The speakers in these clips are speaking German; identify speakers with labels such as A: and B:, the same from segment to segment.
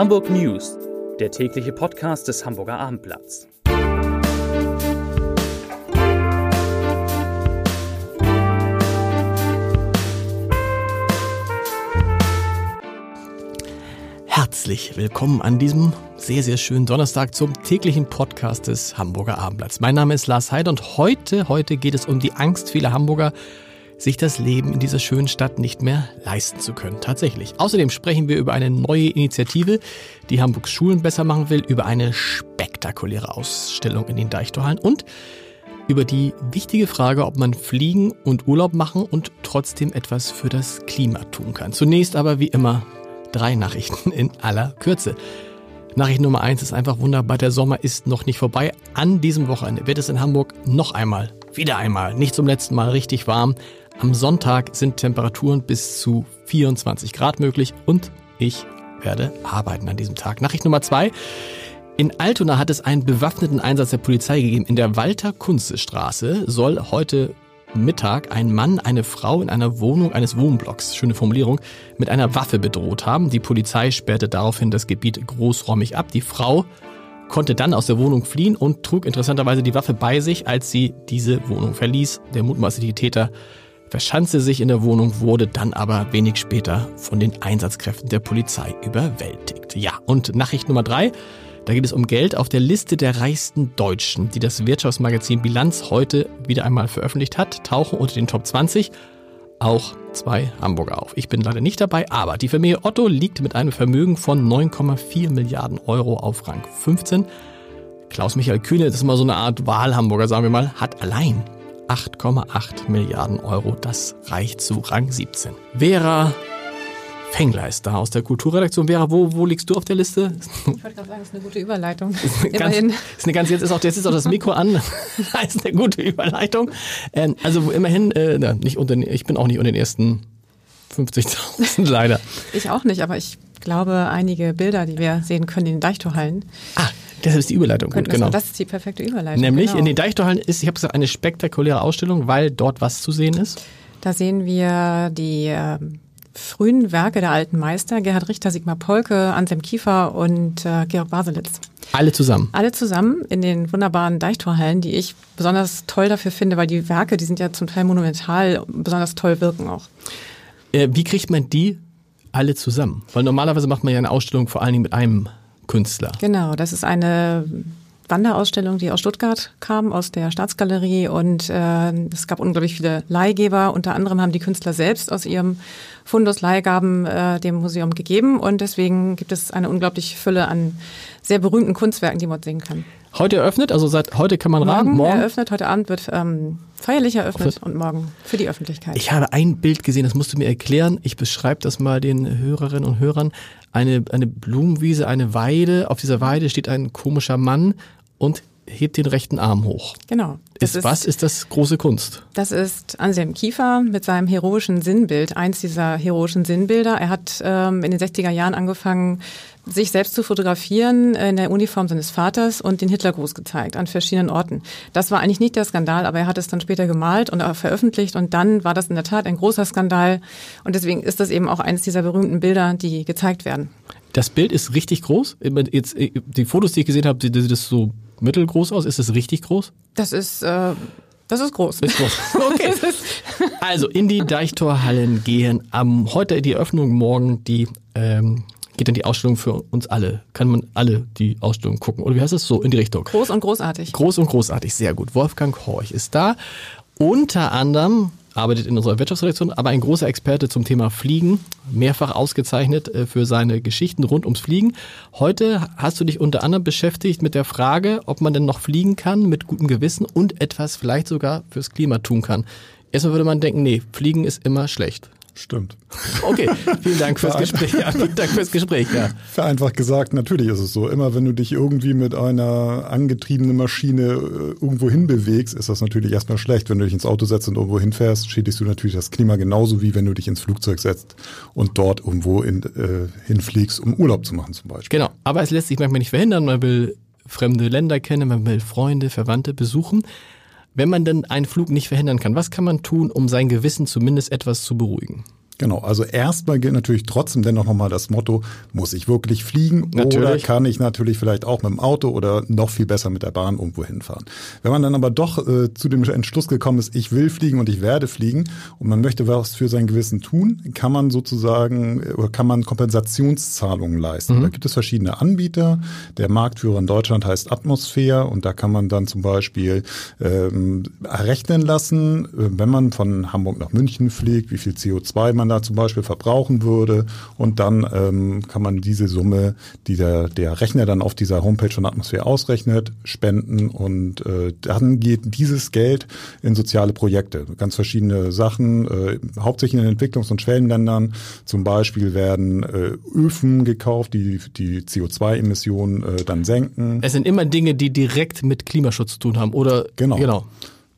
A: Hamburg News, der tägliche Podcast des Hamburger Abendblatts.
B: Herzlich willkommen an diesem sehr, sehr schönen Donnerstag zum täglichen Podcast des Hamburger Abendblatts. Mein Name ist Lars Heider und heute, heute geht es um die Angst vieler Hamburger, sich das Leben in dieser schönen Stadt nicht mehr leisten zu können. Tatsächlich. Außerdem sprechen wir über eine neue Initiative, die Hamburgs Schulen besser machen will, über eine spektakuläre Ausstellung in den Deichtorhallen und über die wichtige Frage, ob man fliegen und Urlaub machen und trotzdem etwas für das Klima tun kann. Zunächst aber wie immer drei Nachrichten in aller Kürze. Nachricht Nummer eins ist einfach wunderbar. Der Sommer ist noch nicht vorbei. An diesem Wochenende wird es in Hamburg noch einmal, wieder einmal, nicht zum letzten Mal richtig warm. Am Sonntag sind Temperaturen bis zu 24 Grad möglich und ich werde arbeiten an diesem Tag. Nachricht Nummer zwei. In Altona hat es einen bewaffneten Einsatz der Polizei gegeben. In der Walter-Kunze-Straße soll heute Mittag ein Mann eine Frau in einer Wohnung eines Wohnblocks, schöne Formulierung, mit einer Waffe bedroht haben. Die Polizei sperrte daraufhin das Gebiet großräumig ab. Die Frau konnte dann aus der Wohnung fliehen und trug interessanterweise die Waffe bei sich, als sie diese Wohnung verließ. Der mutmaßliche Täter verschanzte sich in der Wohnung, wurde dann aber wenig später von den Einsatzkräften der Polizei überwältigt. Ja, und Nachricht Nummer drei. Da geht es um Geld auf der Liste der reichsten Deutschen, die das Wirtschaftsmagazin Bilanz heute wieder einmal veröffentlicht hat, tauchen unter den Top 20 auch zwei Hamburger auf. Ich bin leider nicht dabei, aber die Familie Otto liegt mit einem Vermögen von 9,4 Milliarden Euro auf Rang 15. Klaus-Michael Kühne, das ist mal so eine Art Wahlhamburger, sagen wir mal, hat allein 8,8 Milliarden Euro. Das reicht zu Rang 17. Vera Fengler ist da aus der Kulturredaktion. Vera, wo, wo liegst du auf der Liste?
C: Ich wollte gerade sagen, das ist eine gute Überleitung.
B: Ist eine ganz, ist eine ganz, jetzt, ist auch, jetzt ist auch das Mikro an. das ist eine gute Überleitung. Ähm, also immerhin, äh, na, nicht unter, ich bin auch nicht unter den ersten 50.000 leider.
C: Ich auch nicht, aber ich glaube, einige Bilder, die wir sehen können in den Deichtorhallen.
B: Ah, das ist die Überleitung. Gut,
C: genau. Das ist die perfekte Überleitung.
B: Nämlich
C: genau.
B: in den Deichtorhallen ist, ich habe gesagt, eine spektakuläre Ausstellung, weil dort was zu sehen ist.
C: Da sehen wir die äh, frühen Werke der alten Meister, Gerhard Richter, Sigmar Polke, Anselm Kiefer und äh, Georg Baselitz.
B: Alle zusammen?
C: Alle zusammen in den wunderbaren Deichtorhallen, die ich besonders toll dafür finde, weil die Werke, die sind ja zum Teil monumental, besonders toll wirken auch.
B: Äh, wie kriegt man die alle zusammen? Weil normalerweise macht man ja eine Ausstellung vor allen Dingen mit einem Künstler.
C: Genau, das ist eine Wanderausstellung, die aus Stuttgart kam, aus der Staatsgalerie und äh, es gab unglaublich viele Leihgeber. Unter anderem haben die Künstler selbst aus ihrem Fundus Leihgaben äh, dem Museum gegeben und deswegen gibt es eine unglaubliche Fülle an sehr berühmten Kunstwerken, die man sehen kann.
B: Heute eröffnet, also seit heute kann man
C: morgen
B: rein.
C: Morgen eröffnet, heute Abend wird ähm, feierlich eröffnet und morgen für die Öffentlichkeit.
B: Ich habe ein Bild gesehen, das musst du mir erklären. Ich beschreibe das mal den Hörerinnen und Hörern. Eine, eine Blumenwiese, eine Weide. Auf dieser Weide steht ein komischer Mann und hebt den rechten Arm hoch.
C: Genau.
B: Ist, ist, was ist das große Kunst?
C: Das ist Anselm Kiefer mit seinem heroischen Sinnbild, eins dieser heroischen Sinnbilder. Er hat ähm, in den 60er Jahren angefangen, sich selbst zu fotografieren in der Uniform seines Vaters und den Hitlergruß gezeigt an verschiedenen Orten. Das war eigentlich nicht der Skandal, aber er hat es dann später gemalt und veröffentlicht und dann war das in der Tat ein großer Skandal und deswegen ist das eben auch eines dieser berühmten Bilder, die gezeigt werden.
B: Das Bild ist richtig groß. Jetzt, die Fotos, die ich gesehen habe, sieht das so mittelgroß aus. Ist das richtig groß?
C: Das ist, äh, das ist groß.
B: Ist groß. Okay. also in die Deichtorhallen gehen. Am heute die Eröffnung, morgen die ähm, geht dann die Ausstellung für uns alle. Kann man alle die Ausstellung gucken? Oder wie heißt es so in die Richtung?
C: Groß und großartig.
B: Groß und großartig, sehr gut. Wolfgang Horch ist da. Unter anderem arbeitet in unserer Wirtschaftsredaktion, aber ein großer Experte zum Thema Fliegen, mehrfach ausgezeichnet äh, für seine Geschichten rund ums Fliegen. Heute hast du dich unter anderem beschäftigt mit der Frage, ob man denn noch fliegen kann mit gutem Gewissen und etwas vielleicht sogar fürs Klima tun kann. Erstmal würde man denken, nee, Fliegen ist immer schlecht.
D: Stimmt.
B: Okay, vielen Dank fürs Gespräch. Ja, vielen Dank fürs Gespräch. Ja.
D: Vereinfacht gesagt, natürlich ist es so. Immer wenn du dich irgendwie mit einer angetriebenen Maschine äh, irgendwo hinbewegst, ist das natürlich erstmal schlecht. Wenn du dich ins Auto setzt und irgendwo hinfährst, schädigst du natürlich das Klima genauso wie wenn du dich ins Flugzeug setzt und dort irgendwo in, äh, hinfliegst, um Urlaub zu machen zum Beispiel.
B: Genau, aber es lässt sich manchmal nicht verhindern. Man will fremde Länder kennen, man will Freunde, Verwandte besuchen. Wenn man denn einen Flug nicht verhindern kann, was kann man tun, um sein Gewissen zumindest etwas zu beruhigen?
D: Genau, also erstmal gilt natürlich trotzdem dennoch nochmal das Motto, muss ich wirklich fliegen
B: natürlich.
D: oder kann ich natürlich vielleicht auch mit dem Auto oder noch viel besser mit der Bahn irgendwo hinfahren. Wenn man dann aber doch äh, zu dem Entschluss gekommen ist, ich will fliegen und ich werde fliegen und man möchte was für sein Gewissen tun, kann man sozusagen äh, oder kann man Kompensationszahlungen leisten. Mhm. Da gibt es verschiedene Anbieter. Der Marktführer in Deutschland heißt Atmosphäre und da kann man dann zum Beispiel ähm, errechnen lassen, äh, wenn man von Hamburg nach München fliegt, wie viel CO2 man da zum Beispiel verbrauchen würde. Und dann ähm, kann man diese Summe, die der, der Rechner dann auf dieser Homepage von Atmosphäre ausrechnet, spenden. Und äh, dann geht dieses Geld in soziale Projekte. Ganz verschiedene Sachen, äh, hauptsächlich in Entwicklungs- und Schwellenländern. Zum Beispiel werden äh, Öfen gekauft, die die CO2-Emissionen äh, dann senken.
B: Es sind immer Dinge, die direkt mit Klimaschutz zu tun haben, oder?
D: Genau.
B: genau.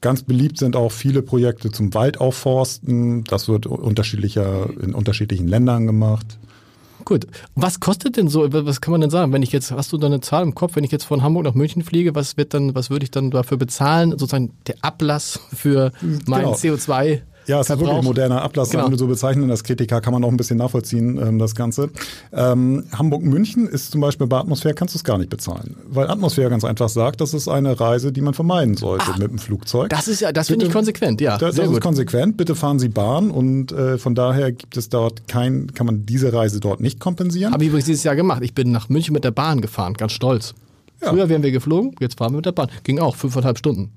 D: Ganz beliebt sind auch viele Projekte zum Waldaufforsten. Das wird unterschiedlicher in unterschiedlichen Ländern gemacht.
B: Gut. Was kostet denn so, was kann man denn sagen, wenn ich jetzt, hast du da eine Zahl im Kopf, wenn ich jetzt von Hamburg nach München fliege, was wird dann, was würde ich dann dafür bezahlen, sozusagen der Ablass für mein
D: Genau.
B: CO2?
D: Ja, es ist
B: Verbrauch.
D: wirklich moderner Ablass,
B: Genau.
D: wenn du so bezeichnen. Das Kritiker kann man auch ein bisschen nachvollziehen, ähm, das Ganze. Ähm, Hamburg-München ist zum Beispiel bei Atmosphäre kannst du es gar nicht bezahlen. Weil Atmosphäre ganz einfach sagt, das ist eine Reise, die man vermeiden sollte mit dem Flugzeug.
B: Das ist ja, das finde ich konsequent, ja.
D: Das,
B: sehr
D: das ist
B: gut.
D: konsequent. Bitte fahren Sie Bahn und äh, von daher gibt es dort kein, kann man diese Reise dort nicht kompensieren.
B: Habe ich übrigens dieses Jahr gemacht. Ich bin nach München mit der Bahn gefahren, ganz stolz.
D: Ja.
B: Früher wären wir geflogen, jetzt fahren wir mit der Bahn. Ging auch, fünfeinhalb Stunden.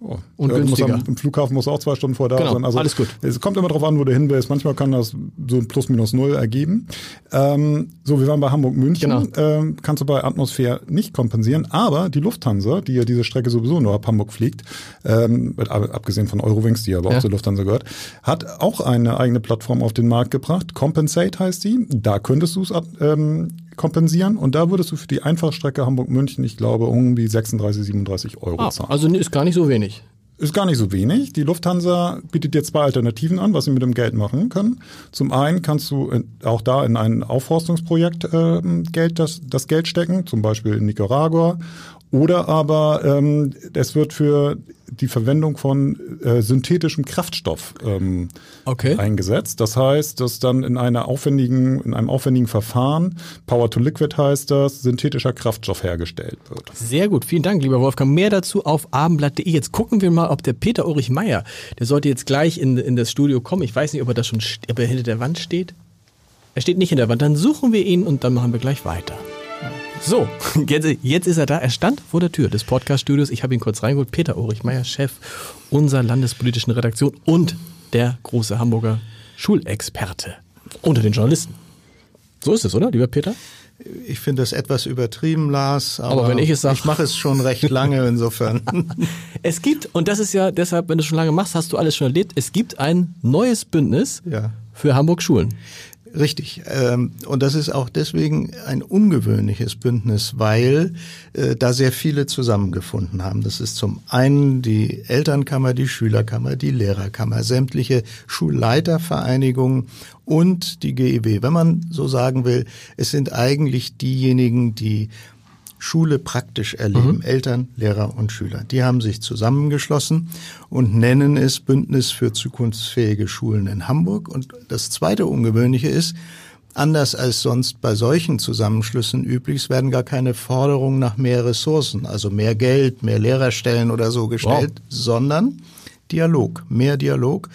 D: Oh.
B: Und
D: ja,
B: günstiger.
D: am, Im Flughafen musst du auch zwei Stunden vor da
B: Genau,
D: sein. Also
B: alles gut.
D: Es kommt immer darauf an, wo du hin willst. Manchmal kann das so ein plus minus null ergeben. Ähm, so, wir waren bei Hamburg München.
B: Genau.
D: Ähm, kannst du bei Atmosphäre nicht kompensieren. Aber die Lufthansa, die ja diese Strecke sowieso nur ab Hamburg fliegt, ähm, ab- abgesehen von Eurowings, die aber
B: Ja.
D: auch zur Lufthansa gehört, hat auch eine eigene Plattform auf den Markt gebracht. Compensate heißt die. Da könntest du es ähm, kompensieren und da würdest du für die Einfachstrecke Hamburg-München, ich glaube, irgendwie 36, 37 Euro
B: Ah,
D: zahlen.
B: also ist gar nicht so wenig.
D: Ist gar nicht so wenig. Die Lufthansa bietet dir zwei Alternativen an, was sie mit dem Geld machen können. Zum einen kannst du auch da in ein Aufforstungsprojekt ähm, Geld, das, das Geld stecken, zum Beispiel in Nicaragua. Oder aber ähm, es wird für die Verwendung von äh, synthetischem Kraftstoff ähm,
B: Okay.
D: eingesetzt. Das heißt, dass dann in einer aufwendigen, in einem aufwendigen Verfahren, Power to Liquid heißt das, synthetischer Kraftstoff hergestellt wird.
B: Sehr gut, vielen Dank, lieber Wolfgang. Mehr dazu auf abendblatt.de. Jetzt gucken wir mal, ob der Peter Ulrich Meier, der sollte jetzt gleich in, in das Studio kommen. Ich weiß nicht, ob er da schon, ob er hinter der Wand steht. Er steht nicht hinter der Wand. Dann suchen wir ihn und dann machen wir gleich weiter. So, jetzt, jetzt ist er da. Er stand vor der Tür des Podcast-Studios. Ich habe ihn kurz reingeholt. Peter Ulrich Meier, Chef unserer landespolitischen Redaktion und der große Hamburger Schulexperte unter den Journalisten. So ist es, oder, lieber Peter?
E: Ich finde das etwas übertrieben, Lars. Aber,
B: Aber wenn ich es sag-
E: Ich mache es schon recht lange insofern.
B: Es gibt, und das ist ja deshalb, wenn du schon lange machst, hast du alles schon erlebt, es gibt ein neues Bündnis
E: Ja.
B: für Hamburg Schulen.
E: Richtig. Ähm, und das ist auch deswegen ein ungewöhnliches Bündnis, weil äh, da sehr viele zusammengefunden haben. Das ist zum einen die Elternkammer, die Schülerkammer, die Lehrerkammer, sämtliche Schulleitervereinigungen und die GEW. Wenn man so sagen will, es sind eigentlich diejenigen, die Schule praktisch erleben, Eltern, Lehrer und Schüler. Die haben sich zusammengeschlossen und nennen es Bündnis für zukunftsfähige Schulen in Hamburg. Und das zweite Ungewöhnliche ist, anders als sonst bei solchen Zusammenschlüssen üblich, werden gar keine Forderungen nach mehr Ressourcen, also mehr Geld, mehr Lehrerstellen oder so gestellt, sondern Dialog, mehr Dialog.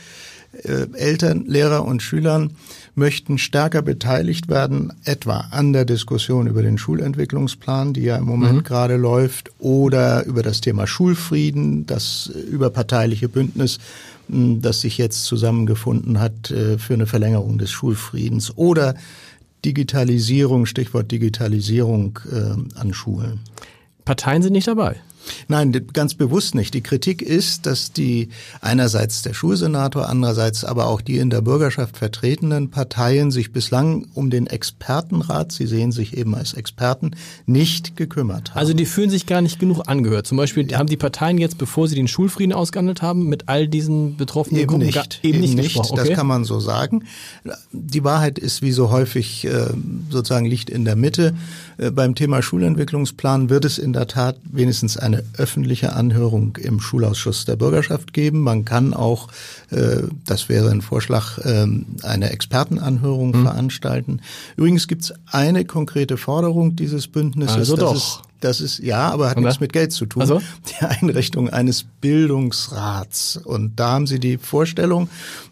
E: Äh, Eltern, Lehrer und Schülern möchten stärker beteiligt werden, etwa an der Diskussion über den Schulentwicklungsplan, die ja im Moment gerade läuft, oder über das Thema Schulfrieden, das äh, überparteiliche Bündnis, mh, das sich jetzt zusammengefunden hat äh, für eine Verlängerung des Schulfriedens, oder Digitalisierung, Stichwort Digitalisierung äh, an Schulen.
B: Parteien sind nicht dabei.
E: Nein, ganz bewusst nicht. Die Kritik ist, dass die einerseits der Schulsenator, andererseits aber auch die in der Bürgerschaft vertretenen Parteien sich bislang um den Expertenrat, sie sehen sich eben als Experten, nicht gekümmert haben.
B: Also die fühlen sich gar nicht genug angehört. Zum Beispiel haben die Parteien jetzt, bevor sie den Schulfrieden ausgehandelt haben, mit all diesen betroffenen
E: Eben
B: Gruppen
E: nicht,
B: gar- eben, nicht, gesprochen. Okay?
E: das kann man so sagen. Die Wahrheit ist wie so häufig äh, sozusagen liegt in der Mitte. Äh, beim Thema Schulentwicklungsplan wird es in der Tat wenigstens einen eine öffentliche Anhörung im Schulausschuss der Bürgerschaft geben. Man kann auch, äh, das wäre ein Vorschlag, äh, eine Expertenanhörung mhm. veranstalten. Übrigens gibt es eine konkrete Forderung dieses Bündnisses.
B: Also doch.
E: Ist, das ist ja, aber hat nichts mit Geld zu tun. Also? Die Einrichtung eines Bildungsrats. Und da haben Sie die Vorstellung,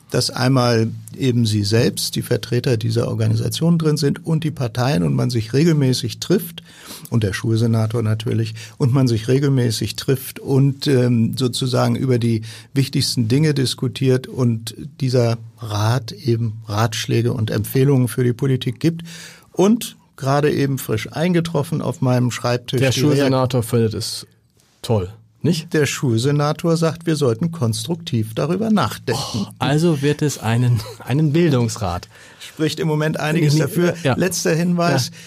E: dass einmal eben Sie selbst, die Vertreter dieser Organisation drin sind und die Parteien und man sich regelmäßig trifft und der Schulsenator natürlich und man sich regelmäßig trifft und ähm, sozusagen über die wichtigsten Dinge diskutiert und dieser Rat eben Ratschläge und Empfehlungen für die Politik gibt und gerade eben frisch eingetroffen auf meinem Schreibtisch.
B: Der Schulsenator findet es toll. Nicht?
E: Der Schulsenator sagt, wir sollten konstruktiv darüber nachdenken. Oh,
B: also wird es einen, einen Bildungsrat.
E: Spricht im Moment einiges dafür. Ja. Letzter Hinweis. Ja.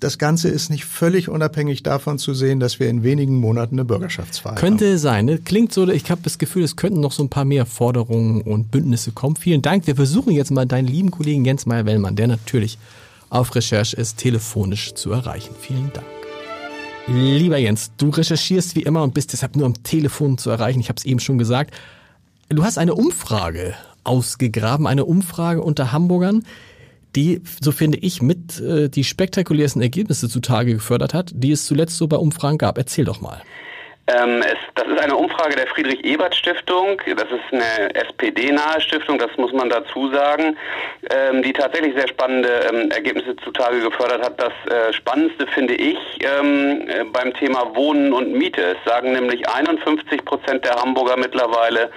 E: Das Ganze ist nicht völlig unabhängig davon zu sehen, dass wir in wenigen Monaten eine Bürgerschaftswahl
B: Könnte haben. Könnte sein. Ne? Klingt so, ich habe das Gefühl, es könnten noch so ein paar mehr Forderungen und Bündnisse kommen. Vielen Dank. Wir versuchen jetzt mal deinen lieben Kollegen Jens Meyer-Wellmann, der natürlich auf Recherche ist, telefonisch zu erreichen. Vielen Dank. Lieber Jens, du recherchierst wie immer und bist deshalb nur am Telefon zu erreichen. Ich habe es eben schon gesagt. Du hast eine Umfrage ausgegraben, eine Umfrage unter Hamburgern, die, so finde ich, mit äh, die spektakulärsten Ergebnisse zutage gefördert hat, die es zuletzt so bei Umfragen gab. Erzähl doch mal.
F: Ähm, es, das ist eine Umfrage der Friedrich-Ebert-Stiftung. Das ist eine SPD-nahe Stiftung, das muss man dazu sagen, ähm, die tatsächlich sehr spannende ähm, Ergebnisse zutage gefördert hat. Das äh, Spannendste finde ich ähm, äh, beim Thema Wohnen und Miete. Es sagen nämlich 51 Prozent der Hamburger mittlerweile,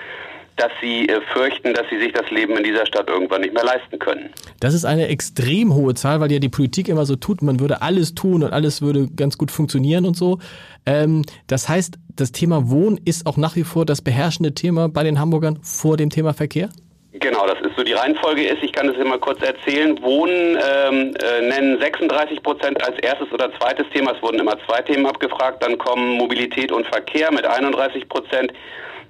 F: dass sie äh, fürchten, dass sie sich das Leben in dieser Stadt irgendwann nicht mehr leisten können.
B: Das ist eine extrem hohe Zahl, weil ja die Politik immer so tut, man würde alles tun und alles würde ganz gut funktionieren und so. Ähm, das heißt, das Thema Wohnen ist auch nach wie vor das beherrschende Thema bei den Hamburgern vor dem Thema Verkehr?
F: Genau, das ist so die Reihenfolge ist, ich kann das immer kurz erzählen, Wohnen ähm, äh, nennen 36 Prozent als erstes oder zweites Thema, es wurden immer zwei Themen abgefragt, dann kommen Mobilität und Verkehr mit 31 Prozent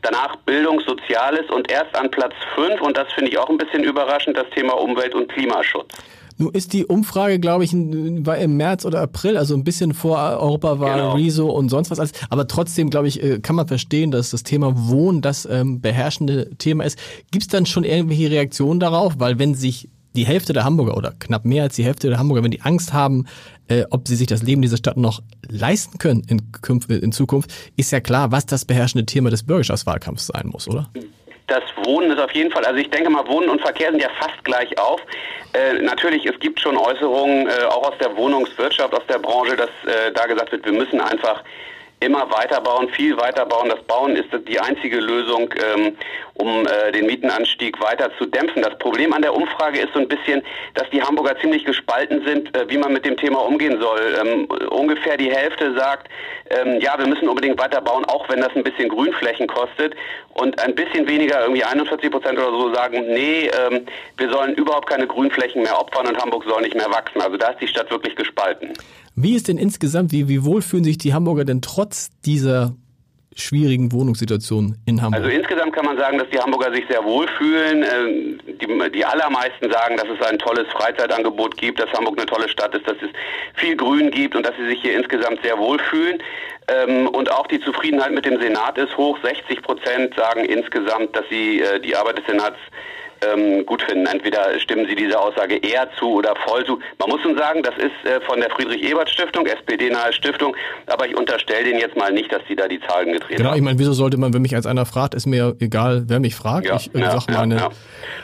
F: danach Bildung, Soziales und erst an Platz 5, und das finde ich auch ein bisschen überraschend, das Thema Umwelt und Klimaschutz.
B: Nun ist die Umfrage, glaube ich, war im März oder April, also ein bisschen vor Europawahl, genau. Rezo und sonst was alles. Aber trotzdem, glaube ich, äh, kann man verstehen, dass das Thema Wohnen das ähm, beherrschende Thema ist. Gibt es dann schon irgendwelche Reaktionen darauf? Weil wenn sich die Hälfte der Hamburger oder knapp mehr als die Hälfte der Hamburger, wenn die Angst haben, äh, ob sie sich das Leben dieser Stadt noch leisten können in, in Zukunft, ist ja klar, was das beherrschende Thema des Bürgerschaftswahlkampfs sein muss, oder?
F: Das Wohnen ist auf jeden Fall, also ich denke mal, Wohnen und Verkehr sind ja fast gleich auf. Äh, natürlich, es gibt schon Äußerungen, äh, auch aus der Wohnungswirtschaft, aus der Branche, dass äh, da gesagt wird, wir müssen einfach immer weiterbauen, viel weiterbauen. Das Bauen ist die einzige Lösung, ähm, um äh, den Mietenanstieg weiter zu dämpfen. Das Problem an der Umfrage ist so ein bisschen, dass die Hamburger ziemlich gespalten sind, äh, wie man mit dem Thema umgehen soll. Ähm, ungefähr die Hälfte sagt, ähm, ja, wir müssen unbedingt weiterbauen, auch wenn das ein bisschen Grünflächen kostet. Und ein bisschen weniger, irgendwie 41 Prozent oder so, sagen, nee, ähm, wir sollen überhaupt keine Grünflächen mehr opfern und Hamburg soll nicht mehr wachsen. Also da ist die Stadt wirklich gespalten.
B: Wie ist denn insgesamt, wie, wie wohl fühlen sich die Hamburger denn trotz dieser schwierigen Wohnungssituation in Hamburg?
F: Also insgesamt kann man sagen, dass die Hamburger sich sehr wohlfühlen. Ähm, die, die allermeisten sagen, dass es ein tolles Freizeitangebot gibt, dass Hamburg eine tolle Stadt ist, dass es viel Grün gibt und dass sie sich hier insgesamt sehr wohlfühlen. Ähm, und auch die Zufriedenheit mit dem Senat ist hoch. 60 Prozent sagen insgesamt, dass sie äh, die Arbeit des Senats ähm, gut finden. Entweder stimmen sie dieser Aussage eher zu oder voll zu. Man muss schon sagen, das ist äh, von der Friedrich-Ebert-Stiftung, SPD-nahe Stiftung, aber ich unterstelle denen jetzt mal nicht, dass sie da die Zahlen gedreht
B: genau,
F: haben. Genau,
B: ich meine, wieso sollte man, wenn mich als einer fragt, ist mir egal, wer mich fragt.
F: Ja,
B: ich
F: äh, ja, sag meine, ja,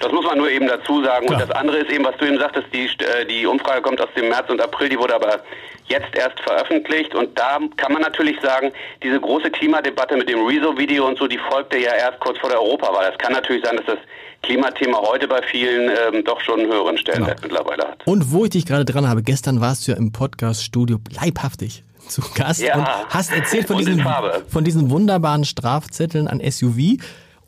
F: Das muss man nur eben dazu sagen. Klar. Und das andere ist eben, was du eben sagtest, die, äh, die Umfrage kommt aus dem März und April, die wurde aber jetzt erst veröffentlicht und da kann man natürlich sagen, diese große Klimadebatte mit dem Rezo-Video und so, die folgte ja erst kurz vor der Europawahl. Es kann natürlich sein, dass das Klimathema heute bei vielen ähm, doch schon einen höheren Stellenwert genau. mittlerweile hat.
B: Und wo ich dich gerade dran habe, gestern warst du ja im Podcast-Studio leibhaftig zu Gast
F: ja.
B: und hast erzählt von diesen, von diesen wunderbaren Strafzetteln an SUV.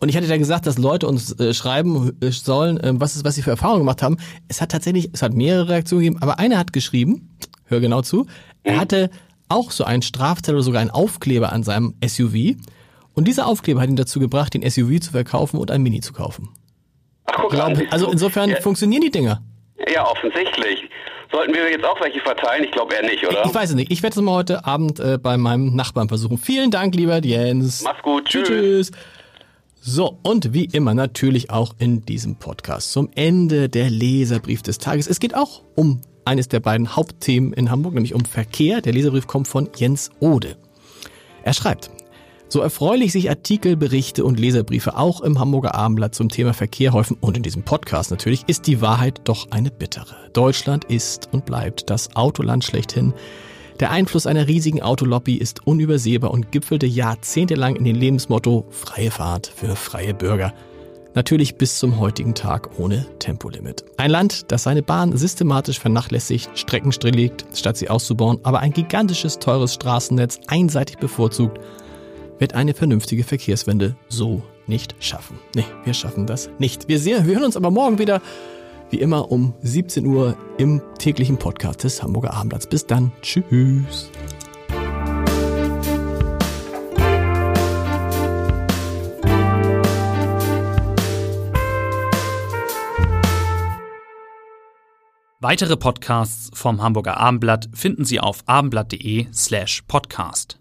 B: Und ich hatte da gesagt, dass Leute uns äh, schreiben äh, sollen, äh, was, ist, was sie für Erfahrungen gemacht haben. Es hat tatsächlich, es hat mehrere Reaktionen gegeben, aber einer hat geschrieben, hör genau zu, er mhm. hatte auch so einen Strafzettel oder sogar einen Aufkleber an seinem SUV. Und dieser Aufkleber hat ihn dazu gebracht, den SUV zu verkaufen und ein Mini zu kaufen.
F: Glaub,
B: also insofern ja. funktionieren die Dinger.
F: Ja, offensichtlich. Sollten wir jetzt auch welche verteilen? Ich glaube eher nicht, oder?
B: Ich weiß es nicht. Ich werde es mal heute Abend äh, bei meinem Nachbarn versuchen. Vielen Dank, lieber Jens.
F: Mach's gut.
B: Tschüss. tschüss. So, und wie immer natürlich auch in diesem Podcast zum Ende der Leserbrief des Tages. Es geht auch um eines der beiden Hauptthemen in Hamburg, nämlich um Verkehr. Der Leserbrief kommt von Jens Ode. Er schreibt, so erfreulich sich Artikel, Berichte und Leserbriefe auch im Hamburger Abendblatt zum Thema Verkehr häufen und in diesem Podcast natürlich, ist die Wahrheit doch eine bittere. Deutschland ist und bleibt das Autoland schlechthin. Der Einfluss einer riesigen Autolobby ist unübersehbar und gipfelte jahrzehntelang in den Lebensmotto freie Fahrt für freie Bürger. Natürlich bis zum heutigen Tag ohne Tempolimit. Ein Land, das seine Bahn systematisch vernachlässigt, Strecken stilllegt, statt sie auszubauen, aber ein gigantisches, teures Straßennetz einseitig bevorzugt, wird eine vernünftige Verkehrswende so nicht schaffen. Nee, wir schaffen das nicht. Wir, sehen, wir hören uns aber morgen wieder, wie immer um 17 Uhr im täglichen Podcast des Hamburger Abendblatts. Bis dann. Tschüss.
A: Weitere Podcasts vom Hamburger Abendblatt finden Sie auf abendblatt.de slash podcast.